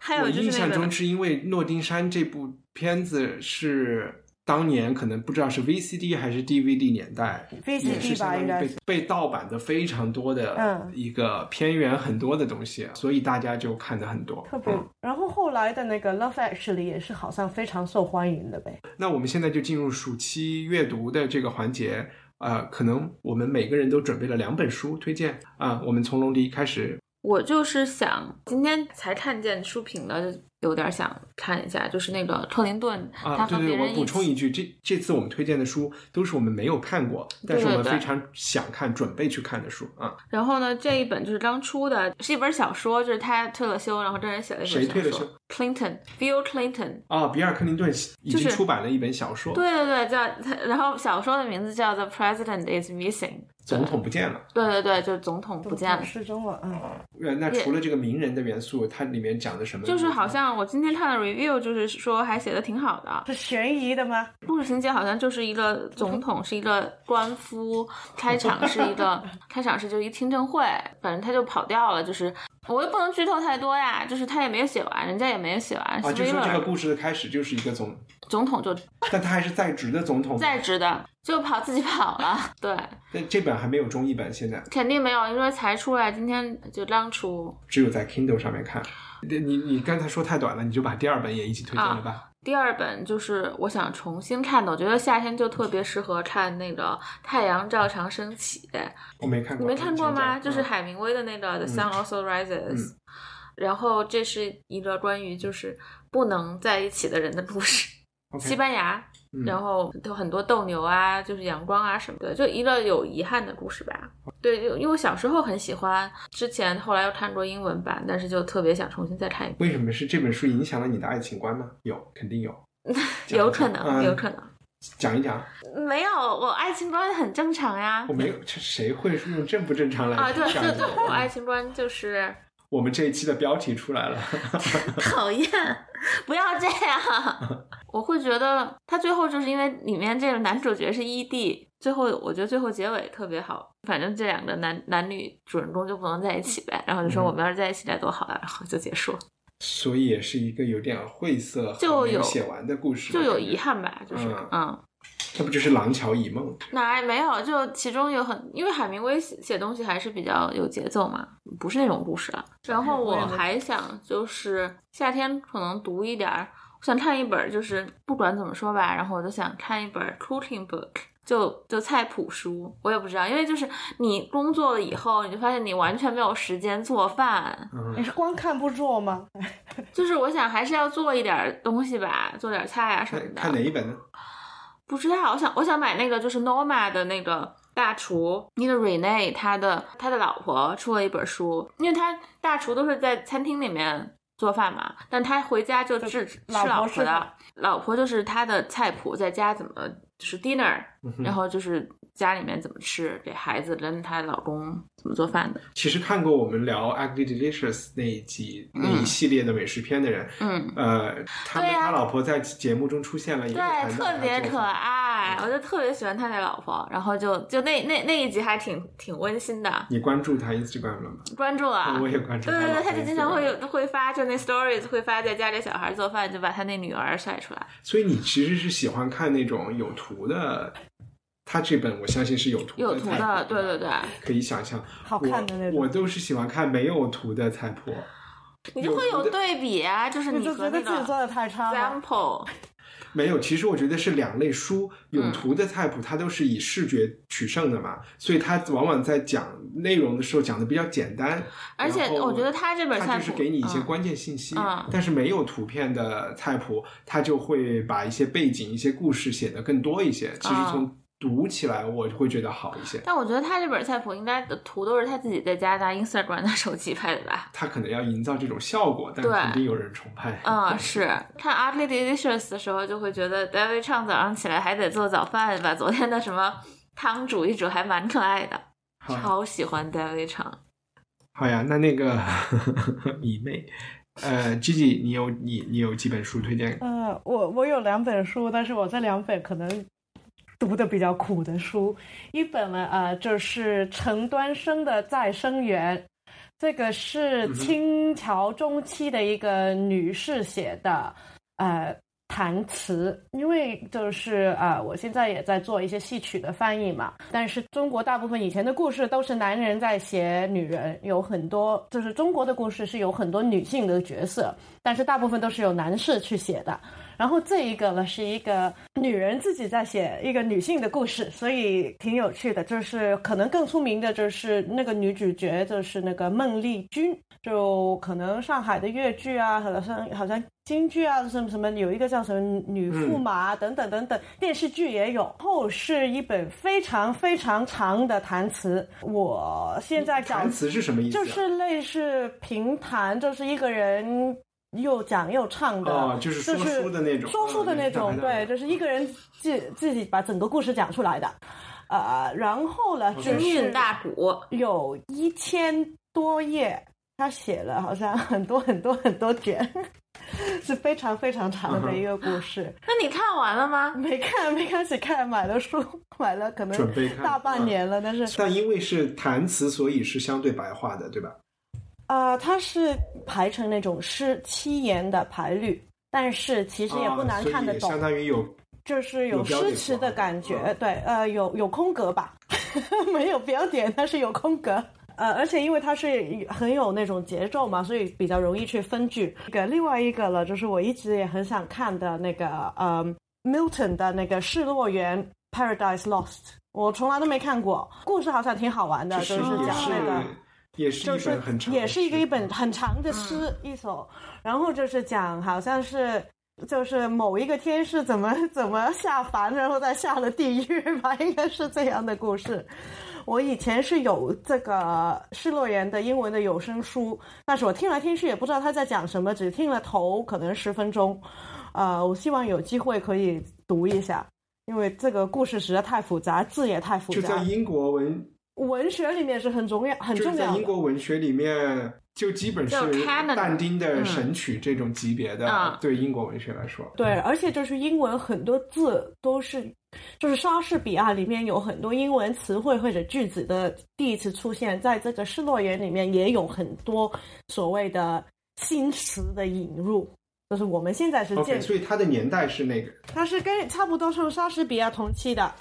还有我印象中是因为《诺丁山》这部片子是当年可能不知道是 VCD 还是 DVD 年代 VCD 吧应该是被盗版的非常多的嗯一个片源很多的东西，所以大家就看的很多。特别嗯。然后后来的那个 Love Actually 也是好像非常受欢迎的呗。那我们现在就进入暑期阅读的这个环节。呃，可能我们每个人都准备了两本书推荐啊、我们从龙迪开始。我就是想今天才看见书评的，有点想看一下，就是那个克林顿啊，他和对对，我补。充一句，这这次我们推荐的书都是我们没有看过，但是我们非常想看、准备去看的书啊。然后呢，这一本就是刚出的，是一本小说，就是他退了休，然后这人写了一本小说。谁退了休？Clinton，Bill Clinton。啊，比尔·克林顿已经出版了一本小说，对对对，叫他，然后小说的名字叫《The President Is Missing》。总统不见了。对对对，就是总统不见了。失踪了，嗯，呃，那除了这个名人的元素，它里面讲的什么？就是好像我今天看的 review，就是说还写的挺好的。是悬疑的吗？故事情节好像就是一个总统是一个官夫，开场是一个 开场是就一听证会，反正他就跑掉了，就是我又不能剧透太多呀，就是他也没有写完，人家也没有写完。啊，就说这个故事的开始就是一个总，总统就但他还是在职的总统。在职的，就跑自己跑了。对，但这本还没有中译本，现在肯定没有，因为才出来，今天就刚出。只有在 Kindle 上面看。你你你刚才说太短了，你就把第二本也一起推荐了吧。第二本就是我想重新看的，我觉得夏天就特别适合看那个《太阳照常升起》。我没看过，你没看过吗？就是海明威的那个《The Sun Also Rises》，嗯然后这是一个关于就是不能在一起的人的故事。西班牙，嗯然后有很多斗牛啊，就是阳光啊什么的，就一个有遗憾的故事吧。对，就因为我小时候很喜欢，之前后来又看过英文版，但是就特别想重新再看一遍。为什么是这本书影响了你的爱情观呢？有，肯定有。有可能，嗯有可能。讲一讲，没有，我爱情观很正常呀我。没有，这谁会用正不正常来啊，对对，我爱情观就是我们这一期的标题出来了，讨厌，不要这样。我会觉得他最后就是因为里面这个男主角是异地，最后我觉得最后结尾特别好。反正这两个男男女主人公就不能在一起呗，然后就说嗯我们要是在一起该多好啊，然后就结束了，所以也是一个有点晦涩、就有写完的故事，就有遗。憾吧，就是嗯嗯。这不就是《廊桥遗梦》？哪没有？就其中有很，因为海明威写写东西还是比较有节奏嘛，不是那种故事了。然后我还想就是夏天可能读一点儿，我想看一本就是不管怎么说吧，然后我就想看一本 cooking book。就就菜谱书，我也不知道，因为就是你工作了以后，你就发现你完全没有时间做饭。你是光看不做吗？就是我想还是要做一点儿东西吧，做点菜啊什么的。看看哪一本呢？不知道，我想我想买那个就是 Norma 的那个大厨，那个 Rene 他的他的老婆出了一本书，因为他大厨都是在餐厅里面做饭嘛，但他回家就是吃老婆是老婆的，老婆就是他的菜谱，在家怎么就是 dinner，然嗯后就是家里面怎么吃，给孩子跟她老公怎么做饭的，其实看过我们聊《Ugly Delicious》那一集、那一系列的美食片的人，嗯。呃，他们对啊他老婆在节目中出现了，也有谈对，特别可。爱，我就特别喜欢他那老婆，然后就就那那那一集还挺挺温馨的，你关注他 Instagram 了吗？关注啊。我也关注对对对，他就经常会有会发，就那 stories 会发在家里小孩做饭，就把他那女儿晒出来。所以你其实是喜欢看那种有图的，他这本我相信是有图有图的，对对对，可以想象。好看的那种我我都是喜欢看没有图的菜谱，你就会有对比啊，就是你觉得自己做个的太差了。example，没有。其实我觉得是两类书，有嗯图的菜谱它都是以视觉取胜的嘛，所以它往往在讲内容的时候讲的比较简单。而且我觉得他这本它菜谱就是给你一些嗯关键信息，嗯但是没有图片的菜谱，它就会把一些背景、一些故事写得更多一些。其实嗯从读起来，我会觉得好一些。但我觉得他这本菜谱应该的图都是他自己在家拿 Instagram 的手机拍的吧？他可能要营造这种效果，但对肯定有人重拍。嗯，是看 Ugly Delicious 的时候，就会觉得 David 唱早上起来还得做早饭，把昨天的什么汤煮一煮，还蛮可爱的。超喜欢 David 唱。好呀，那那个 迷妹，呃，Gigi，你有你你有几本书推荐？呃，我我有两本书，但是我这两本可能读的比较苦的书，一本呢，呃，就是陈端生的《再生缘》，这个是清朝中期的一个女士写的，呃。弹词，因为就是呃，我现在也在做一些戏曲的翻译嘛。但是中国大部分以前的故事都是男人在写女人，有很多就是中国的故事是有很多女性的角色，但是大部分都是由男士去写的。然后这一个呢是一个女人自己在写一个女性的故事，所以挺有趣的。就是可能更出名的就是那个女主角，就是那个孟丽君，就可能上海的粤剧啊，好像好像京剧啊什么什么，有一个叫什么女驸马、等等等等，电视剧也有。后是一本非常非常长的弹词，我现在讲弹词是什么意思、就是类似评弹，就是一个人又讲又唱的，哦就是说书的那种说书的那种，哦对，就是一个人自自己把整个故事讲出来的，呃，然后呢，就是韵大鼓，有一千多页，他写了好像很多很多很多卷，是非常非常长的一个故事。那你看完了吗？没看，没开始看，买了书，买了可能准备看大半年了，但是但因为是弹词，所以是相对白话的，对吧？呃，它是排成那种是七言的排律，但是其实也不难看得懂，相当于有就是有诗词的感觉。嗯对，呃，有有空格吧，没有标点，但是有空格。呃，而且因为它是很有那种节奏嘛，所以比较容易去分句。这个另外一个了，就是我一直也很想看的那个呃 Milton 的那个《失落园 Paradise Lost》，我从来都没看过，故事好像挺好玩的，就就是讲那个。是也是一就是本很长的诗，也是一个一本很长的诗、一首，然后就是讲好像是就是某一个天是怎么怎么下凡，然后再下了地狱吧，应该是这样的故事。我以前是有这个《失落园》的英文的有声书，但是我听来听去也不知道他在讲什么，只听了头可能十分钟。呃，我希望有机会可以读一下，因为这个故事实在太复杂，字也太复杂就在。英国文，文学里面是很重要、很重要英。国文学里面，就基本是但丁的嗯《神曲》这种级别的，啊对英国文学来说，对，而且就是英文很多字都是，就是莎士比亚里面有很多英文词汇或者句子的第一次出现，在这个《失落园》里面也有很多所谓的新词的引入。就是我们现在是见，所以它的年代是那个。它是跟差不多是莎士比亚同期的，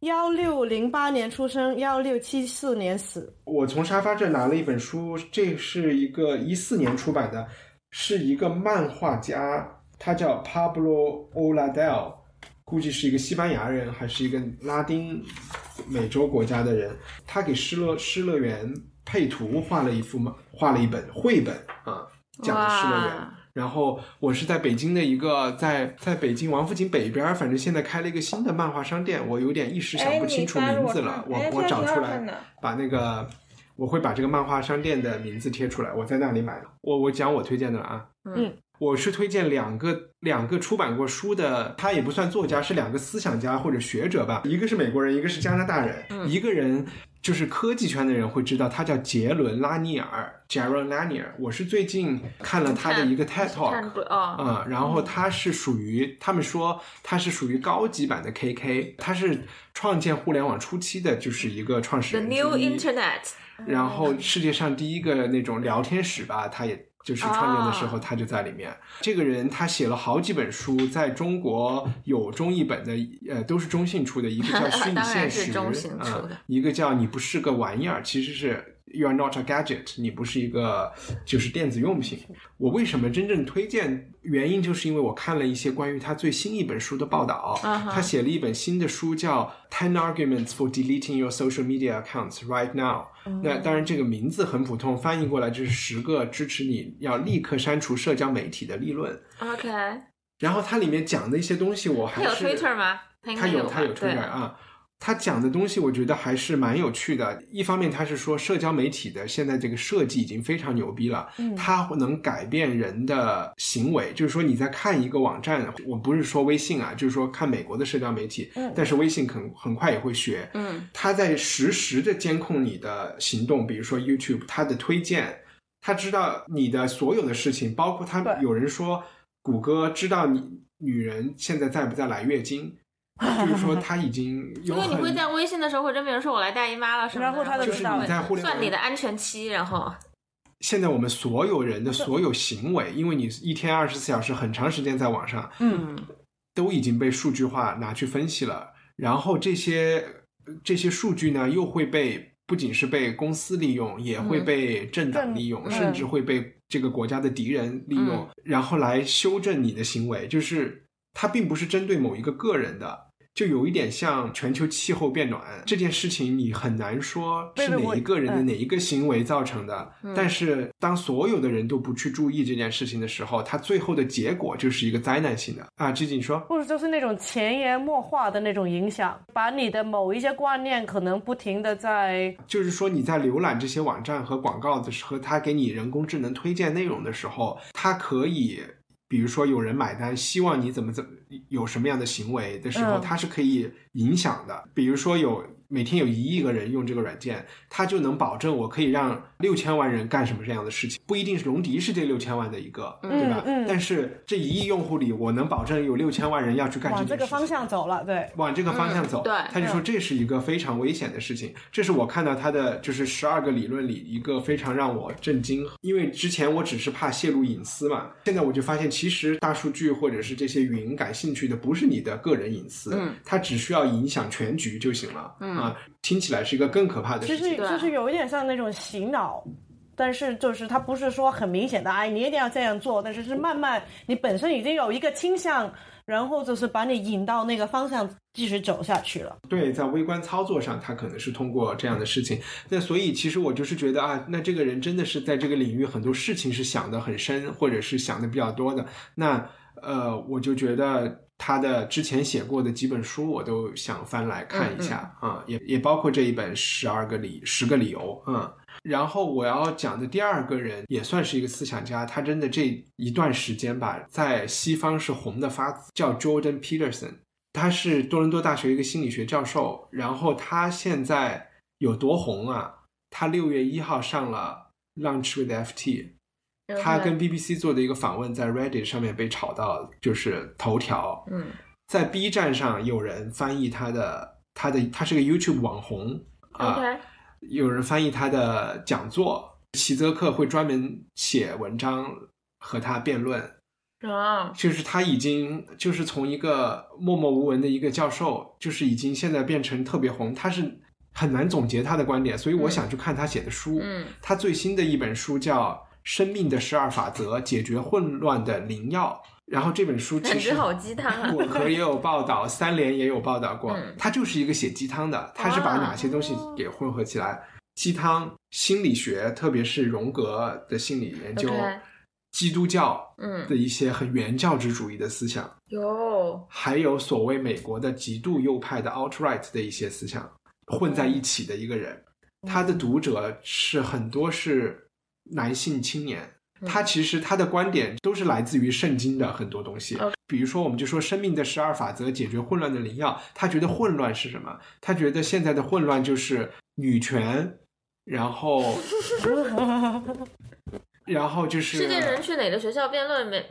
幺六零八年出生，幺六七四年死。我从沙发这拿了一本书，这是一个一四年出版的，是一个漫画家，他叫 Pablo Oladel，估计是一个西班牙人，还是一个拉丁美洲国家的人。他给失乐失乐园配图画了一幅嘛，画了一本绘本啊，讲的失乐园。哇然后我是在北京的一个在在北京王府井北边儿，反正现在开了一个新的漫画商店，我有点一时想不清楚名字了，我我找出来，把那个我会把这个漫画商店的名字贴出来，我在那里买的。我我讲我推荐的了啊，嗯，我是推荐两个两个出版过书的，他也不算作家，是两个思想家或者学者吧，一个是美国人，一个是加拿大人，一个人。就是科技圈的人会知道，他叫杰伦·拉尼尔 （Jaron Lanier）。我是最近看了他的一个 TED Talk，嗯，然后他是属于，他们说他是属于高级版的 KK，他是创建互联网初期的，就是一个创始 The 人 New 之一。Internet，然后世界上第一个那种聊天室吧，他也就是创建的时候，哦他就在里面。这个人他写了好几本书，在中国有中译本的，呃，都是中信出的，一个叫《虚拟现实》是中信出的呃一个叫《你不是个玩意儿》，其实是 You are not a gadget，你不是一个就是电子用品。我为什么真正推荐？原因就是因为我看了一些关于他最新一本书的报道，他写了一本新的书叫《Ten Arguments for Deleting Your Social Media Accounts Right Now》。那当然，这个名字很普通，翻译过来就是十个支持你要立刻删除社交媒体的立论。OK，然后它里面讲的一些东西，我他有还是 Twitter 吗？他有他有吧对 Twitter 啊。他讲的东西，我觉得还是蛮有趣的。一方面，他是说社交媒体的现在这个设计已经非常牛逼了，嗯它能改变人的行为。就是说，你在看一个网站，我不是说微信啊，就是说看美国的社交媒体，嗯但是微信很很快也会学，嗯，它在实时的监控你的行动，比如说 YouTube 它的推荐，它知道你的所有的事情，包括它有人说谷歌知道你女人现在在不在来月经，就是说他已经有因为你会在微信的时候会跟别人说我来大姨妈了什么的，然后他就就是知道你在互联网算你的安全期，然后现在我们所有人的所有行为，因为你一天二十四小时很长时间在网上，嗯，都已经被数据化拿去分析了，然后这些这些数据呢，又会被不仅是被公司利用，也会嗯被政党利用，嗯甚至会被这个国家的敌人利用，嗯然后来修正你的行为。就是它并不是针对某一个个人的。就有一点像全球气候变暖这件事情，你很难说是哪一个人的嗯哪一个行为造成的。嗯但是当所有的人都不去注意这件事情的时候，它最后的结果就是一个灾难性的啊。知锦说，或者就是那种潜移默化的那种影响，把你的某一些观念可能不停的在就是说你在浏览这些网站和广告的时候，它给你人工智能推荐内容的时候，它可以，比如说有人买单，希望你怎么怎么有什么样的行为的时候，嗯它是可以影响的。比如说有每天有一亿个人用这个软件，它就能保证我可以让六千万人干什么这样的事情，不一定是龙迪是这六千万的一个，对吧？嗯但是这一亿用户里，我能保证有六千万人要去干这件事情。往这个方向走了，对，往这个方向走，嗯对他就说这是一个非常危险的事情。这是我看到他的就是十二个理论里一个非常让我震惊，因为之前我只是怕泄露隐私嘛，现在我就发现其实大数据或者是这些云感兴趣的不是你的个人隐私，嗯它只需要影响全局就行了，嗯啊，听起来是一个更可怕的事情。对就是有一点像那种洗脑。但是就是它不是说很明显的，哎，你一定要这样做，但是是慢慢你本身已经有一个倾向，然后就是把你引到那个方向继续走下去了。对，在微观操作上，他可能是通过这样的事情。那所以，其实我就是觉得啊，那这个人真的是在这个领域很多事情是想得很深，或者是想的比较多的。那呃，我就觉得他的之前写过的几本书，我都想翻来看一下啊、也也包括这一本《十二个理十个理由》啊。然后我要讲的第二个人也算是一个思想家，他真的这一段时间吧，在西方是红的发紫，叫 Jordan Peterson。他是多伦多大学一个心理学教授，然后他现在有多红啊？他六月一号上了 Lunch with FT，他跟 BBC 做的一个访问，在 Reddit 上面被炒到就是头条。嗯在 B 站上有人翻译他的，他的他是个 YouTube 网红啊。有人翻译他的讲座，齐泽克会专门写文章和他辩论，啊就是他已经就是从一个默默无闻的一个教授，就是已经现在变成特别红，他是很难总结他的观点，所以我想去看他写的书。嗯他最新的一本书叫《生命的十二法则：解决混乱的灵药》，然后这本书其实好鸡汤。啊 果壳也有报道，三联也有报道过。嗯，他就是一个写鸡汤的，他是把哪些东西给混合起来？鸡汤、心理学，特别是荣格的心理研究基督教嗯。的一些很原教旨主义的思想，有。还有所谓美国的极度右派的 alt-right 的一些思想混在一起的一个人。他的读者是很多是男性青年，他其实他的观点都是来自于圣经的很多东西。比如说，我们就说生命的十二法则解决混乱的灵药，他觉得混乱是什么？他觉得现在的混乱就是女权，然后 然后就是世界人去哪个学校辩论没？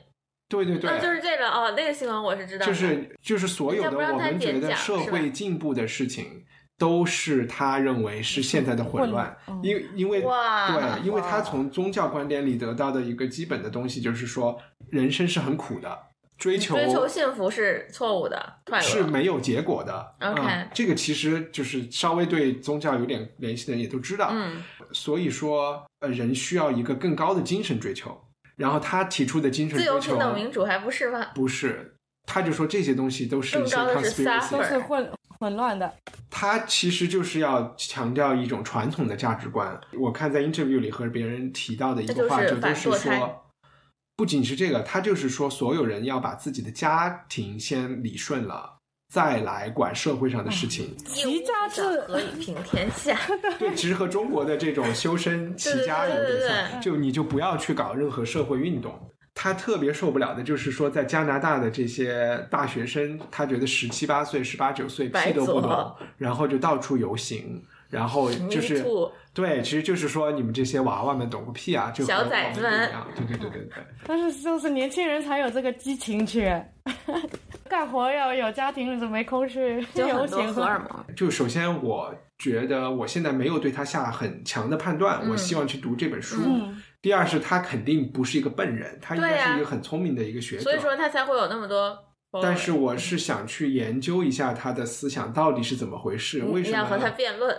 对对对，啊，就是这个哦，那个新闻我是知道的。就是就是所有的我们觉得社会进步的事情，都是他认为是现在的混乱，因因为对，因为他从宗教观点里得到的一个基本的东西就是说，人生是很苦的，追求追求幸福是错误的，是没有结果的。OK 嗯这个其实就是稍微对宗教有点联系的人也都知道。嗯所以说，呃，人需要一个更高的精神追求。然后他提出的精神自由、追求平等、民主还不是吗？不是，他就说这些东西都是一些更高的是 conspiracy，都是混混乱的。他其实就是要强调一种传统的价值观。我看在 interview 里和别人提到的一个话，就都是说，不仅是这个，他就是说，所有人要把自己的家庭先理顺了，再来管社会上的事情。齐家治何以平天下？对，其实和中国的这种修身 齐家有点像，就你就不要去搞任何社会运动。他特别受不了的就是说，在加拿大的这些大学生，他觉得十七八岁、十八九岁屁都不懂，然后就到处游行，然后就是对，其实就是说你们这些娃娃们懂个屁啊，就小崽子们。对对对对对。但是就是年轻人才有这个激情去 干活，要有家庭，怎么没空去游就很多行？荷尔蒙。就首先，我觉得我现在没有对他下很强的判断，嗯我希望去读这本书。嗯第二是他肯定不是一个笨人，他应该是一个很聪明的一个学者。所以说他才会有那么多。但是我是想去研究一下他的思想到底是怎么回事，为什么你要和他辩论，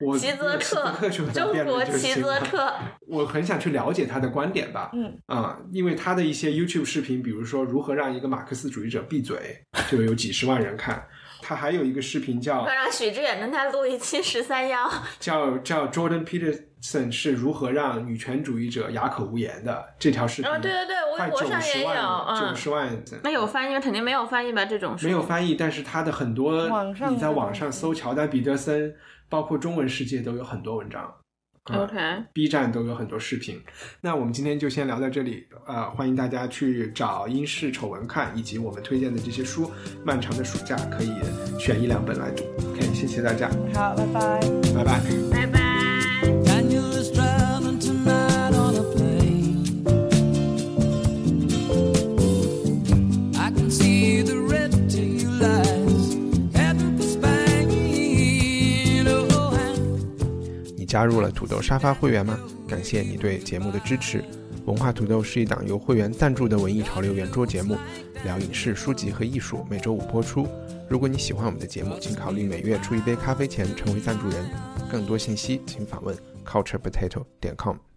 我齐泽克中国齐泽了克，我很想去了解他的观点吧。嗯啊、因为他的一些 YouTube 视频，比如说如何让一个马克思主义者闭嘴，就有几十万人看。他还有一个视频叫要让许知远跟他录一期十三幺。叫叫 Jordan Peterson 是如何让女权主义者哑口无言的这条视频。哦对对对快九微博上也有十万，嗯九十万。那有翻译吗？肯定没有翻译吧？这种书没有翻译，但是他的很多网上你在网上搜乔丹·彼得森，包括中文世界都有很多文章。啊 OK，B 站都有很多视频。那我们今天就先聊到这里，呃，欢迎大家去找英式丑闻看，以及我们推荐的这些书。漫长的暑假可以选一两本来读。OK，谢谢大家，好，拜拜。拜拜。加入了土豆沙发会员吗？感谢你对节目的支持。文化土豆是一档由会员赞助的文艺潮流圆桌节目，聊影视、书籍和艺术，每周五播出。如果你喜欢我们的节目，请考虑每月出一杯咖啡钱成为赞助人。更多信息请访问 culturepotato.com。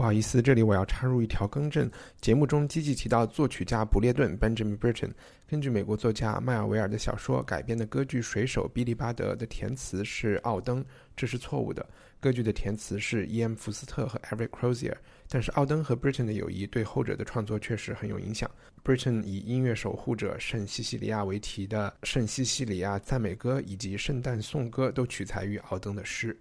不好意思，这里我要插入一条更正。节目中积极提到作曲家不列顿 （Benjamin Britten） 根据美国作家迈尔维尔的小说改编的歌剧《水手》比利巴德的填词是奥登，这是错误的。歌剧的填词是伊恩·福斯特和 Eric Crozier，但是奥登和 Britten 的友谊对后者的创作确实很有影响。Britten 以音乐守护者圣西西里亚为题的《圣西西里亚赞美歌》以及圣诞颂歌都取材于奥登的诗。